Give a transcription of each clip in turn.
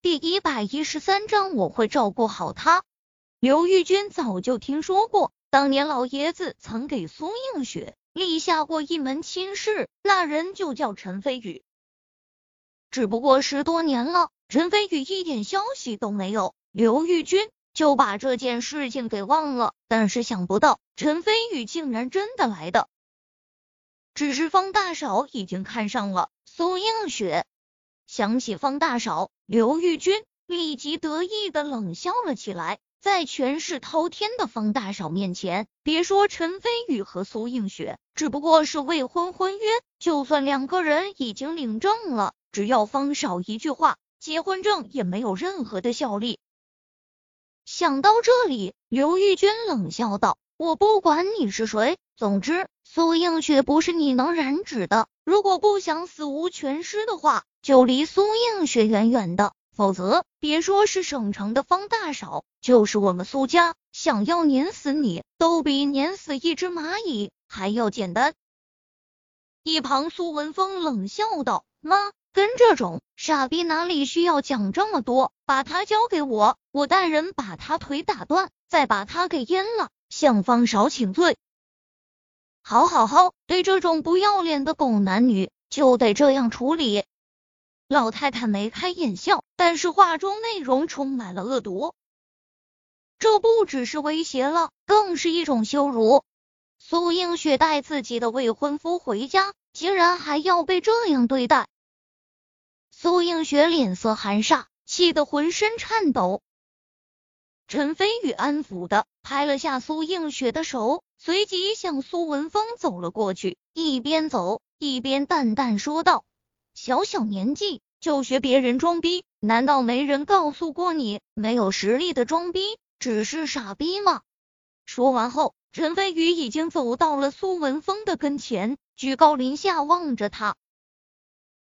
第一百一十三章，我会照顾好他。刘玉君早就听说过，当年老爷子曾给苏映雪立下过一门亲事，那人就叫陈飞宇。只不过十多年了，陈飞宇一点消息都没有，刘玉君就把这件事情给忘了。但是想不到，陈飞宇竟然真的来的。只是方大少已经看上了苏映雪。想起方大少，刘玉君立即得意的冷笑了起来。在权势滔天的方大少面前，别说陈飞宇和苏映雪只不过是未婚婚约，就算两个人已经领证了，只要方少一句话，结婚证也没有任何的效力。想到这里，刘玉君冷笑道：“我不管你是谁，总之苏映雪不是你能染指的。如果不想死无全尸的话，就离苏映雪远远的。”否则，别说是省城的方大少，就是我们苏家想要碾死你，都比碾死一只蚂蚁还要简单。一旁苏文峰冷笑道：“妈，跟这种傻逼哪里需要讲这么多？把他交给我，我带人把他腿打断，再把他给阉了，向方少请罪。”好好好，对这种不要脸的狗男女，就得这样处理。老太太眉开眼笑，但是话中内容充满了恶毒。这不只是威胁了，更是一种羞辱。苏映雪带自己的未婚夫回家，竟然还要被这样对待。苏映雪脸色寒煞，气得浑身颤抖。陈飞宇安抚的拍了下苏映雪的手，随即向苏文峰走了过去，一边走一边淡淡说道。小小年纪就学别人装逼，难道没人告诉过你，没有实力的装逼只是傻逼吗？说完后，陈飞宇已经走到了苏文峰的跟前，居高临下望着他。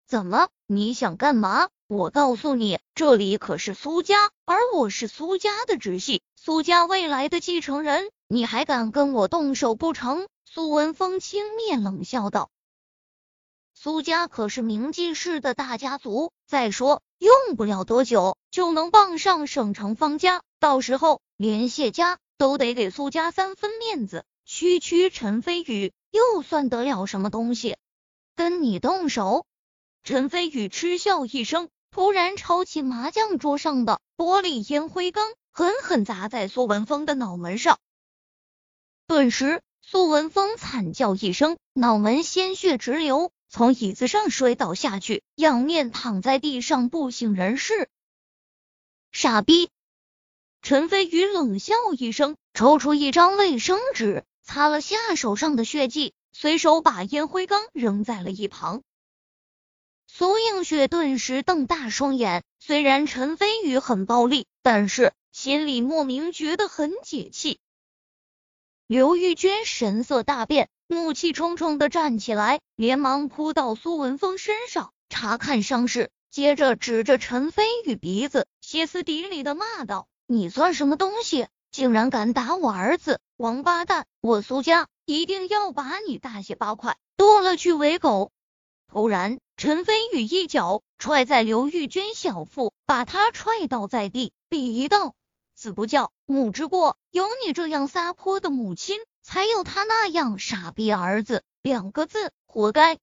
怎么，你想干嘛？我告诉你，这里可是苏家，而我是苏家的直系，苏家未来的继承人，你还敢跟我动手不成？苏文峰轻蔑冷笑道。苏家可是名记市的大家族，再说用不了多久就能傍上省城方家，到时候连谢家都得给苏家三分面子。区区陈飞宇又算得了什么东西？跟你动手？陈飞宇嗤笑一声，突然抄起麻将桌上的玻璃烟灰缸，狠狠砸在苏文峰的脑门上。顿时，苏文峰惨叫一声，脑门鲜血直流。从椅子上摔倒下去，仰面躺在地上不省人事。傻逼！陈飞宇冷笑一声，抽出一张卫生纸擦了下手上的血迹，随手把烟灰缸扔在了一旁。苏映雪顿时瞪大双眼，虽然陈飞宇很暴力，但是心里莫名觉得很解气。刘玉娟神色大变。怒气冲冲的站起来，连忙扑到苏文峰身上查看伤势，接着指着陈飞宇鼻子，歇斯底里的骂道：“你算什么东西？竟然敢打我儿子！王八蛋！我苏家一定要把你大卸八块，剁了去喂狗！”突然，陈飞宇一脚踹在刘玉娟小腹，把她踹倒在地，鄙夷道：“子不教，母之过，有你这样撒泼的母亲。”才有他那样傻逼儿子，两个字，活该。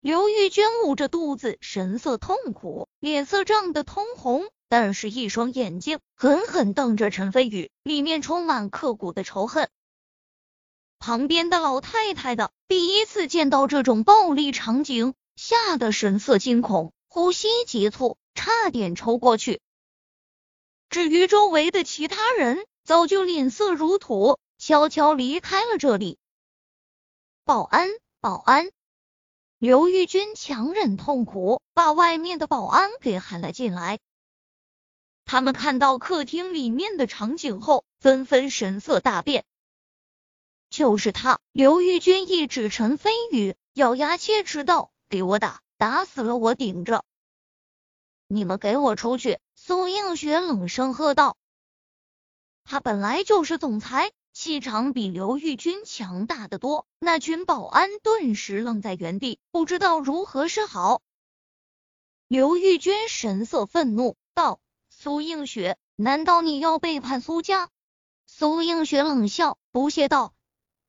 刘玉娟捂着肚子，神色痛苦，脸色涨得通红，但是一双眼睛狠狠瞪着陈飞宇，里面充满刻骨的仇恨。旁边的老太太的第一次见到这种暴力场景，吓得神色惊恐，呼吸急促，差点抽过去。至于周围的其他人，早就脸色如土。悄悄离开了这里。保安，保安！刘玉君强忍痛苦，把外面的保安给喊了进来。他们看到客厅里面的场景后，纷纷神色大变。就是他！刘玉君一指陈飞宇，咬牙切齿道：“给我打，打死了我顶着！”你们给我出去！苏映雪冷声喝道。他本来就是总裁。气场比刘玉君强大的多，那群保安顿时愣在原地，不知道如何是好。刘玉君神色愤怒，道：“苏映雪，难道你要背叛苏家？”苏映雪冷笑，不屑道：“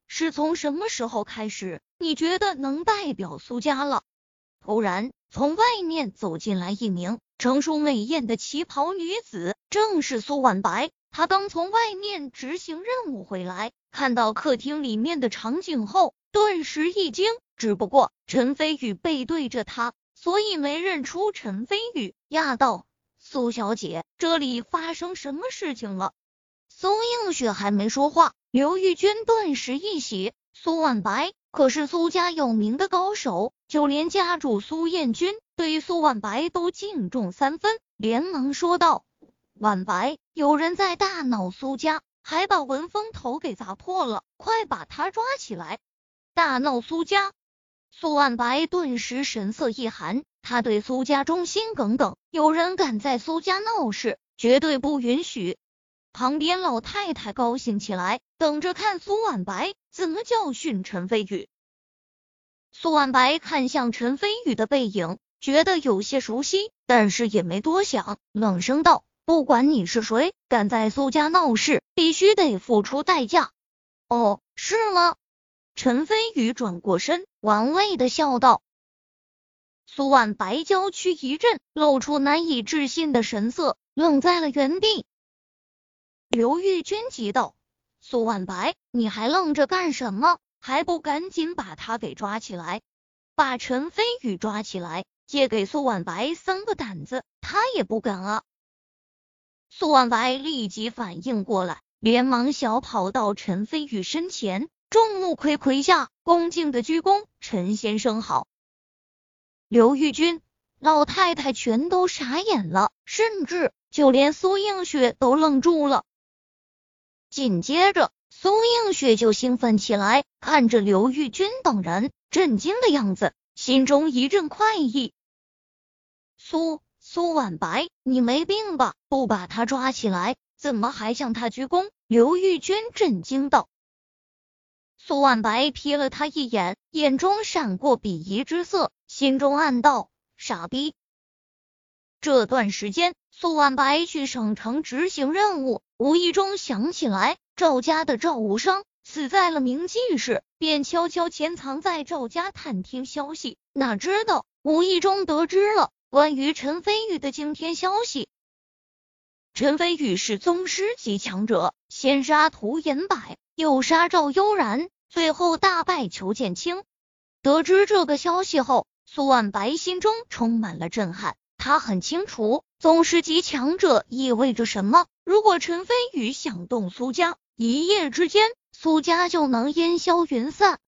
是从什么时候开始，你觉得能代表苏家了？”突然，从外面走进来一名成熟美艳的旗袍女子，正是苏婉白。她刚从外面执行任务回来，看到客厅里面的场景后，顿时一惊。只不过陈飞宇背对着她，所以没认出陈飞宇。讶道：“苏小姐，这里发生什么事情了？”苏映雪还没说话，刘玉娟顿时一喜。苏婉白可是苏家有名的高手，就连家主苏彦君对苏婉白都敬重三分，连忙说道：“婉白，有人在大闹苏家，还把文风头给砸破了，快把他抓起来！”大闹苏家。苏万白顿时神色一寒，他对苏家忠心耿耿，有人敢在苏家闹事，绝对不允许。旁边老太太高兴起来，等着看苏万白怎么教训陈飞宇。苏万白看向陈飞宇的背影，觉得有些熟悉，但是也没多想，冷声道：“不管你是谁，敢在苏家闹事，必须得付出代价。”哦，是吗？陈飞宇转过身，玩味的笑道：“苏婉白娇躯一震，露出难以置信的神色，愣在了原地。”刘玉娟急道：“苏婉白，你还愣着干什么？还不赶紧把他给抓起来！把陈飞宇抓起来，借给苏婉白三个胆子，他也不敢啊！”苏婉白立即反应过来，连忙小跑到陈飞宇身前。众目睽睽下，恭敬的鞠躬：“陈先生好。”刘玉君老太太全都傻眼了，甚至就连苏映雪都愣住了。紧接着，苏映雪就兴奋起来，看着刘玉君等人震惊的样子，心中一阵快意。苏苏婉白，你没病吧？不把他抓起来，怎么还向他鞠躬？刘玉君震惊道。苏婉白瞥了他一眼，眼中闪过鄙夷之色，心中暗道：傻逼。这段时间，苏婉白去省城执行任务，无意中想起来赵家的赵无伤死在了明记市，便悄悄潜藏在赵家探听消息。哪知道无意中得知了关于陈飞宇的惊天消息。陈飞宇是宗师级强者，先杀涂延柏，又杀赵悠然。最后大败裘剑清。得知这个消息后，苏万白心中充满了震撼。他很清楚宗师级强者意味着什么。如果陈飞宇想动苏家，一夜之间苏家就能烟消云散。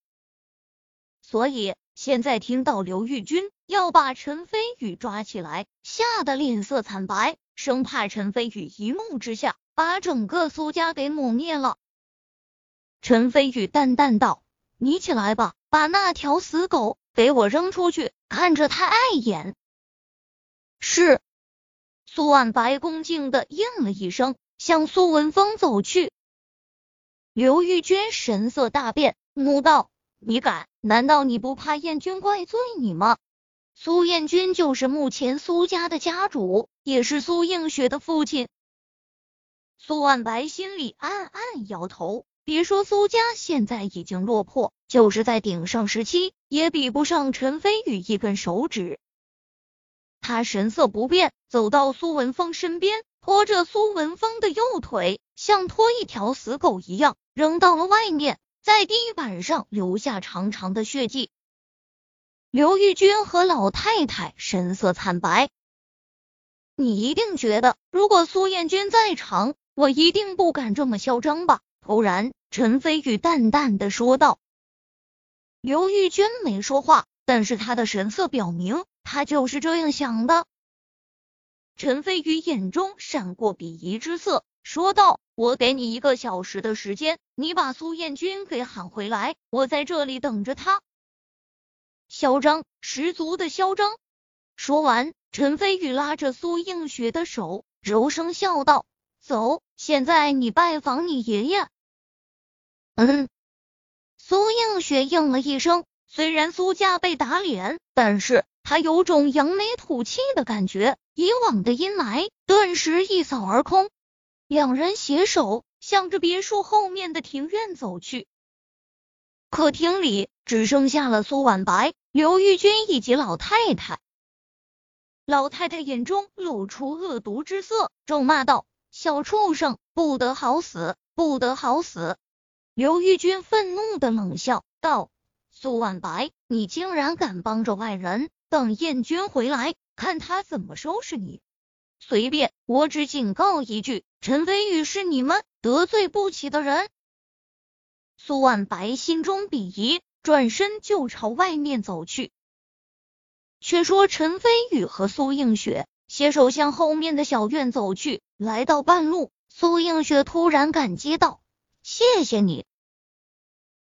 所以现在听到刘玉君要把陈飞宇抓起来，吓得脸色惨白，生怕陈飞宇一怒之下把整个苏家给抹灭了。陈飞宇淡淡道：“你起来吧，把那条死狗给我扔出去，看着太碍眼。”是。苏万白恭敬的应了一声，向苏文峰走去。刘玉娟神色大变，怒道：“你敢？难道你不怕燕君怪罪你吗？”苏彦君就是目前苏家的家主，也是苏映雪的父亲。苏万白心里暗暗摇头。别说苏家现在已经落魄，就是在鼎盛时期，也比不上陈飞宇一根手指。他神色不变，走到苏文峰身边，拖着苏文峰的右腿，像拖一条死狗一样扔到了外面，在地板上留下长长的血迹。刘玉君和老太太神色惨白。你一定觉得，如果苏彦君在场，我一定不敢这么嚣张吧？突然，陈飞宇淡淡的说道：“刘玉娟没说话，但是她的神色表明，她就是这样想的。”陈飞宇眼中闪过鄙夷之色，说道：“我给你一个小时的时间，你把苏彦君给喊回来，我在这里等着他。”嚣张，十足的嚣张。说完，陈飞宇拉着苏映雪的手，柔声笑道。走，现在你拜访你爷爷。嗯，苏映雪应了一声。虽然苏家被打脸，但是他有种扬眉吐气的感觉，以往的阴霾顿时一扫而空。两人携手向着别墅后面的庭院走去。客厅里只剩下了苏婉白、刘玉君以及老太太。老太太眼中露出恶毒之色，咒骂道：“小畜生，不得好死，不得好死！”刘玉君愤怒的冷笑道：“苏婉白，你竟然敢帮着外人！等燕军回来，看他怎么收拾你！”随便，我只警告一句，陈飞宇是你们得罪不起的人。苏万白心中鄙夷，转身就朝外面走去。却说陈飞宇和苏映雪携手向后面的小院走去，来到半路，苏映雪突然感激道：“谢谢你。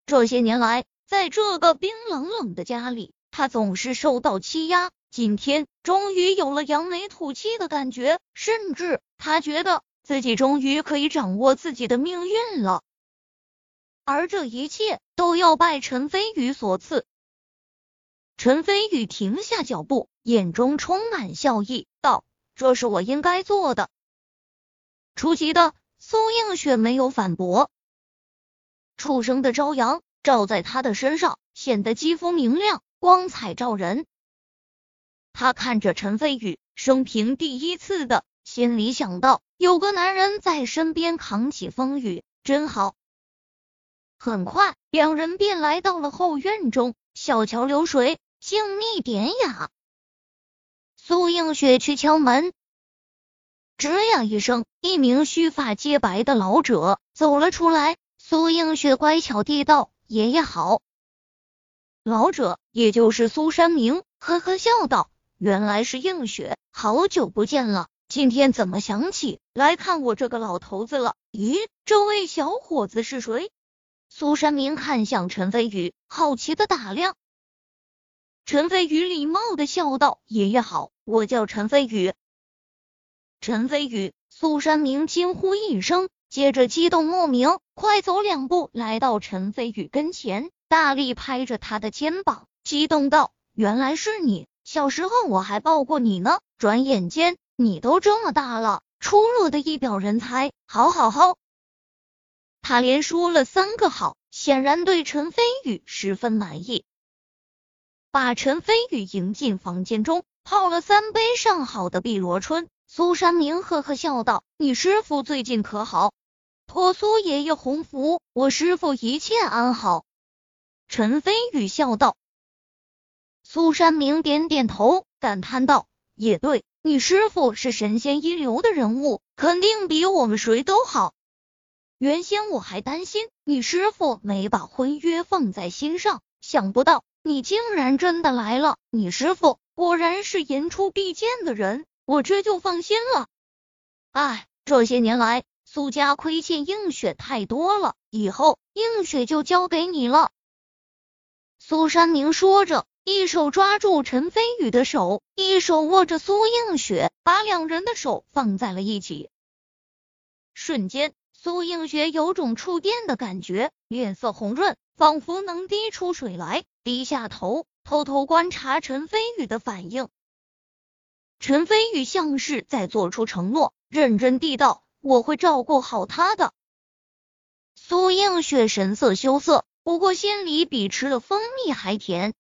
这些年来，在这个冰冷冷的家里，他总是受到欺压，今天终于有了扬眉吐气的感觉，甚至他觉得自己终于可以掌握自己的命运了。”而这一切都要拜陈飞宇所赐。陈飞宇停下脚步，眼中充满笑意，道：“这是我应该做的。”出奇的，苏映雪没有反驳。初升的朝阳照在他的身上，显得肌肤明亮，光彩照人。他看着陈飞宇，生平第一次的心里想到：有个男人在身边扛起风雨，真好。很快，两人便来到了后院中，小桥流水，静谧典雅。苏映雪去敲门，吱呀一声，一名须发皆白的老者走了出来。苏映雪乖巧地道：“爷爷好。”老者也就是苏山明，呵呵笑道：“原来是映雪，好久不见了，今天怎么想起来看我这个老头子了？咦，这位小伙子是谁？”苏山明看向陈飞宇，好奇的打量。陈飞宇礼貌的笑道：“爷爷好，我叫陈飞宇。”陈飞宇，苏山明惊呼一声，接着激动莫名，快走两步来到陈飞宇跟前，大力拍着他的肩膀，激动道：“原来是你！小时候我还抱过你呢，转眼间你都这么大了，出落的一表人才，好好好。”他连说了三个好，显然对陈飞宇十分满意。把陈飞宇迎进房间中，泡了三杯上好的碧螺春。苏山明呵呵笑道：“你师傅最近可好？托苏爷爷洪福，我师傅一切安好。”陈飞宇笑道。苏山明点点头，感叹道：“也对，你师傅是神仙一流的人物，肯定比我们谁都好。”原先我还担心你师傅没把婚约放在心上，想不到你竟然真的来了。你师傅果然是言出必践的人，我这就放心了。哎，这些年来苏家亏欠映雪太多了，以后映雪就交给你了。苏山明说着，一手抓住陈飞宇的手，一手握着苏映雪，把两人的手放在了一起，瞬间。苏映雪有种触电的感觉，脸色红润，仿佛能滴出水来，低下头，偷偷观察陈飞宇的反应。陈飞宇像是在做出承诺，认真地道：“我会照顾好他的。”苏映雪神色羞涩，不过心里比吃了蜂蜜还甜。